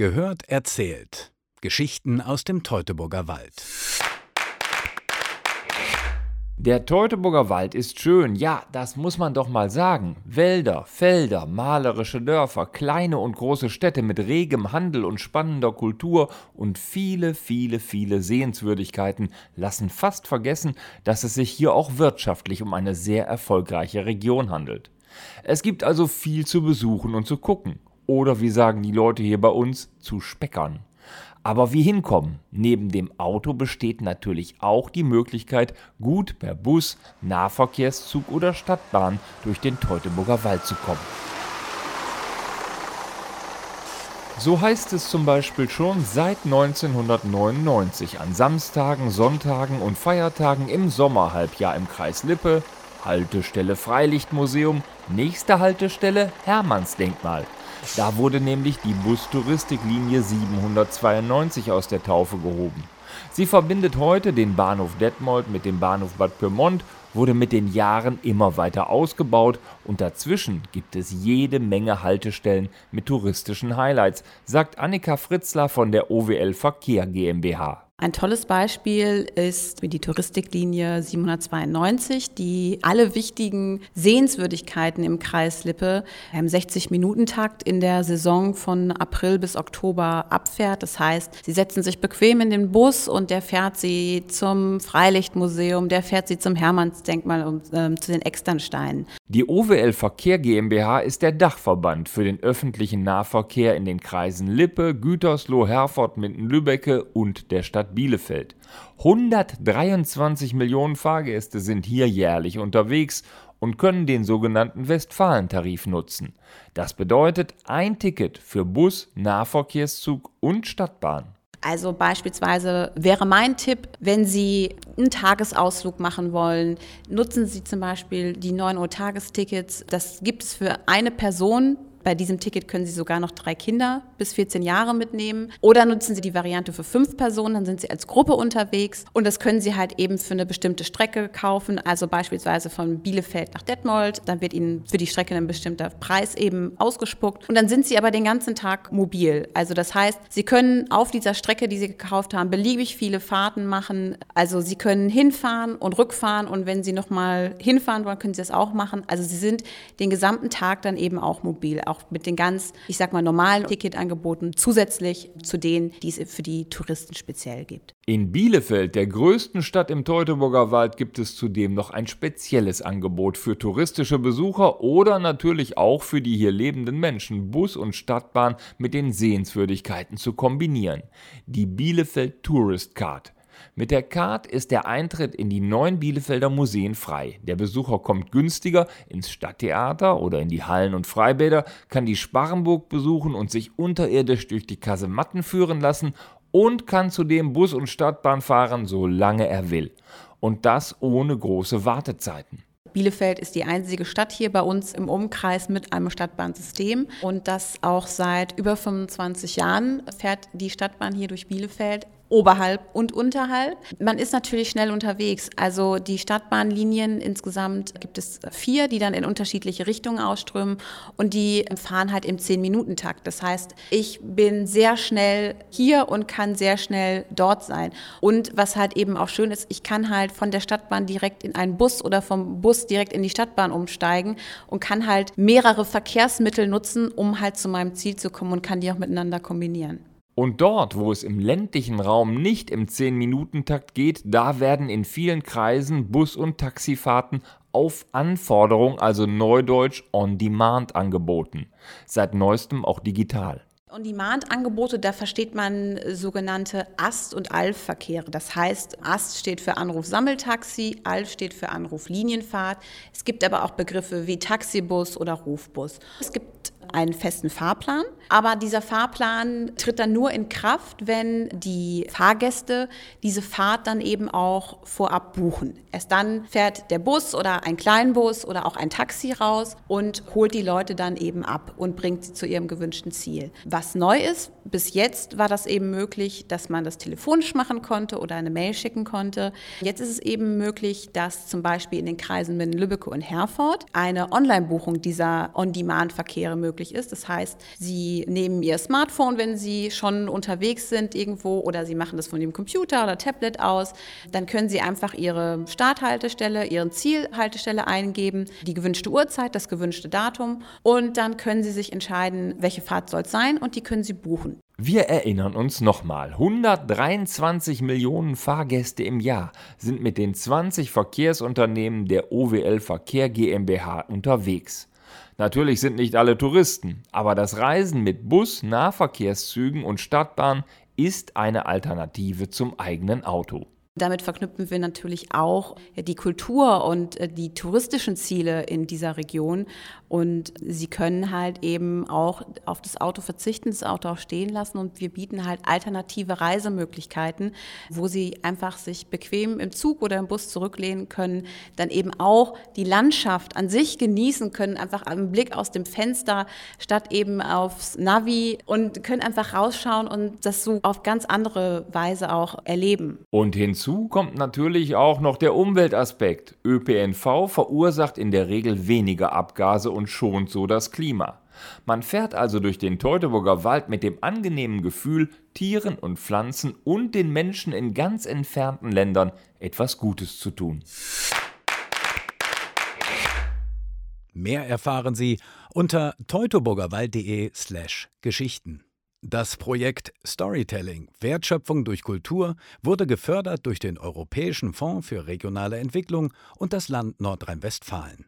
Gehört erzählt. Geschichten aus dem Teutoburger Wald. Der Teutoburger Wald ist schön, ja, das muss man doch mal sagen. Wälder, Felder, malerische Dörfer, kleine und große Städte mit regem Handel und spannender Kultur und viele, viele, viele Sehenswürdigkeiten lassen fast vergessen, dass es sich hier auch wirtschaftlich um eine sehr erfolgreiche Region handelt. Es gibt also viel zu besuchen und zu gucken. Oder wie sagen die Leute hier bei uns, zu speckern. Aber wie hinkommen? Neben dem Auto besteht natürlich auch die Möglichkeit, gut per Bus, Nahverkehrszug oder Stadtbahn durch den Teutoburger Wald zu kommen. So heißt es zum Beispiel schon seit 1999 an Samstagen, Sonntagen und Feiertagen im Sommerhalbjahr im Kreis Lippe, Haltestelle Freilichtmuseum, nächste Haltestelle Hermannsdenkmal. Da wurde nämlich die Bustouristiklinie 792 aus der Taufe gehoben. Sie verbindet heute den Bahnhof Detmold mit dem Bahnhof Bad Pyrmont, wurde mit den Jahren immer weiter ausgebaut und dazwischen gibt es jede Menge Haltestellen mit touristischen Highlights, sagt Annika Fritzler von der OWL Verkehr GmbH. Ein tolles Beispiel ist die Touristiklinie 792, die alle wichtigen Sehenswürdigkeiten im Kreis Lippe im 60-Minuten-Takt in der Saison von April bis Oktober abfährt. Das heißt, sie setzen sich bequem in den Bus und der fährt sie zum Freilichtmuseum, der fährt sie zum Hermannsdenkmal und äh, zu den Externsteinen. Die OWL Verkehr GmbH ist der Dachverband für den öffentlichen Nahverkehr in den Kreisen Lippe, Gütersloh, Herford, Minden-Lübbecke und der Stadt Bielefeld. 123 Millionen Fahrgäste sind hier jährlich unterwegs und können den sogenannten Westfalentarif nutzen. Das bedeutet ein Ticket für Bus, Nahverkehrszug und Stadtbahn. Also beispielsweise wäre mein Tipp, wenn Sie einen Tagesausflug machen wollen, nutzen Sie zum Beispiel die 9 Uhr Tagestickets. Das gibt es für eine Person bei diesem Ticket können Sie sogar noch drei Kinder bis 14 Jahre mitnehmen. Oder nutzen Sie die Variante für fünf Personen, dann sind Sie als Gruppe unterwegs. Und das können Sie halt eben für eine bestimmte Strecke kaufen, also beispielsweise von Bielefeld nach Detmold. Dann wird Ihnen für die Strecke ein bestimmter Preis eben ausgespuckt. Und dann sind Sie aber den ganzen Tag mobil. Also das heißt, Sie können auf dieser Strecke, die Sie gekauft haben, beliebig viele Fahrten machen. Also Sie können hinfahren und rückfahren. Und wenn Sie nochmal hinfahren wollen, können Sie das auch machen. Also Sie sind den gesamten Tag dann eben auch mobil auch mit den ganz, ich sag mal, normalen Ticketangeboten zusätzlich zu denen, die es für die Touristen speziell gibt. In Bielefeld, der größten Stadt im Teutoburger Wald, gibt es zudem noch ein spezielles Angebot für touristische Besucher oder natürlich auch für die hier lebenden Menschen, Bus und Stadtbahn mit den Sehenswürdigkeiten zu kombinieren. Die Bielefeld Tourist Card. Mit der Card ist der Eintritt in die neuen Bielefelder Museen frei. Der Besucher kommt günstiger ins Stadttheater oder in die Hallen und Freibäder, kann die Sparrenburg besuchen und sich unterirdisch durch die Kasematten führen lassen und kann zudem Bus und Stadtbahn fahren, solange er will. Und das ohne große Wartezeiten. Bielefeld ist die einzige Stadt hier bei uns im Umkreis mit einem Stadtbahnsystem und das auch seit über 25 Jahren fährt die Stadtbahn hier durch Bielefeld oberhalb und unterhalb. Man ist natürlich schnell unterwegs. Also die Stadtbahnlinien insgesamt gibt es vier, die dann in unterschiedliche Richtungen ausströmen und die fahren halt im 10-Minuten-Takt. Das heißt, ich bin sehr schnell hier und kann sehr schnell dort sein. Und was halt eben auch schön ist, ich kann halt von der Stadtbahn direkt in einen Bus oder vom Bus direkt in die Stadtbahn umsteigen und kann halt mehrere Verkehrsmittel nutzen, um halt zu meinem Ziel zu kommen und kann die auch miteinander kombinieren. Und dort, wo es im ländlichen Raum nicht im 10-Minuten-Takt geht, da werden in vielen Kreisen Bus- und Taxifahrten auf Anforderung, also neudeutsch on demand angeboten. Seit neuestem auch digital. On-Demand-Angebote, da versteht man sogenannte Ast- und Alf-Verkehre. Das heißt, Ast steht für Anruf-Sammeltaxi, Alf steht für Anruf-Linienfahrt. Es gibt aber auch Begriffe wie Taxibus oder Rufbus. Es gibt einen festen Fahrplan, aber dieser Fahrplan tritt dann nur in Kraft, wenn die Fahrgäste diese Fahrt dann eben auch vorab buchen. Erst dann fährt der Bus oder ein Kleinbus oder auch ein Taxi raus und holt die Leute dann eben ab und bringt sie zu ihrem gewünschten Ziel. Was neu ist, bis jetzt war das eben möglich, dass man das telefonisch machen konnte oder eine Mail schicken konnte. Jetzt ist es eben möglich, dass zum Beispiel in den Kreisen mit Lübbecke und Herford eine Online-Buchung dieser On-Demand-Verkehre möglich möglich ist. Das heißt, Sie nehmen Ihr Smartphone, wenn Sie schon unterwegs sind irgendwo oder Sie machen das von Ihrem Computer oder Tablet aus. Dann können Sie einfach Ihre Starthaltestelle, Ihren Zielhaltestelle eingeben, die gewünschte Uhrzeit, das gewünschte Datum und dann können Sie sich entscheiden, welche Fahrt soll es sein und die können Sie buchen. Wir erinnern uns nochmal, 123 Millionen Fahrgäste im Jahr sind mit den 20 Verkehrsunternehmen der OWL Verkehr GmbH unterwegs. Natürlich sind nicht alle Touristen, aber das Reisen mit Bus, Nahverkehrszügen und Stadtbahn ist eine Alternative zum eigenen Auto. Damit verknüpfen wir natürlich auch die Kultur und äh, die touristischen Ziele in dieser Region. Und sie können halt eben auch auf das Auto verzichten, das Auto auch stehen lassen. Und wir bieten halt alternative Reisemöglichkeiten, wo sie einfach sich bequem im Zug oder im Bus zurücklehnen können, dann eben auch die Landschaft an sich genießen können, einfach am Blick aus dem Fenster statt eben aufs Navi und können einfach rausschauen und das so auf ganz andere Weise auch erleben. Und hinzu Hinzu kommt natürlich auch noch der Umweltaspekt. ÖPNV verursacht in der Regel weniger Abgase und schont so das Klima. Man fährt also durch den Teutoburger Wald mit dem angenehmen Gefühl, Tieren und Pflanzen und den Menschen in ganz entfernten Ländern etwas Gutes zu tun. Mehr erfahren Sie unter teutoburgerwald.de/geschichten. Das Projekt Storytelling Wertschöpfung durch Kultur wurde gefördert durch den Europäischen Fonds für regionale Entwicklung und das Land Nordrhein-Westfalen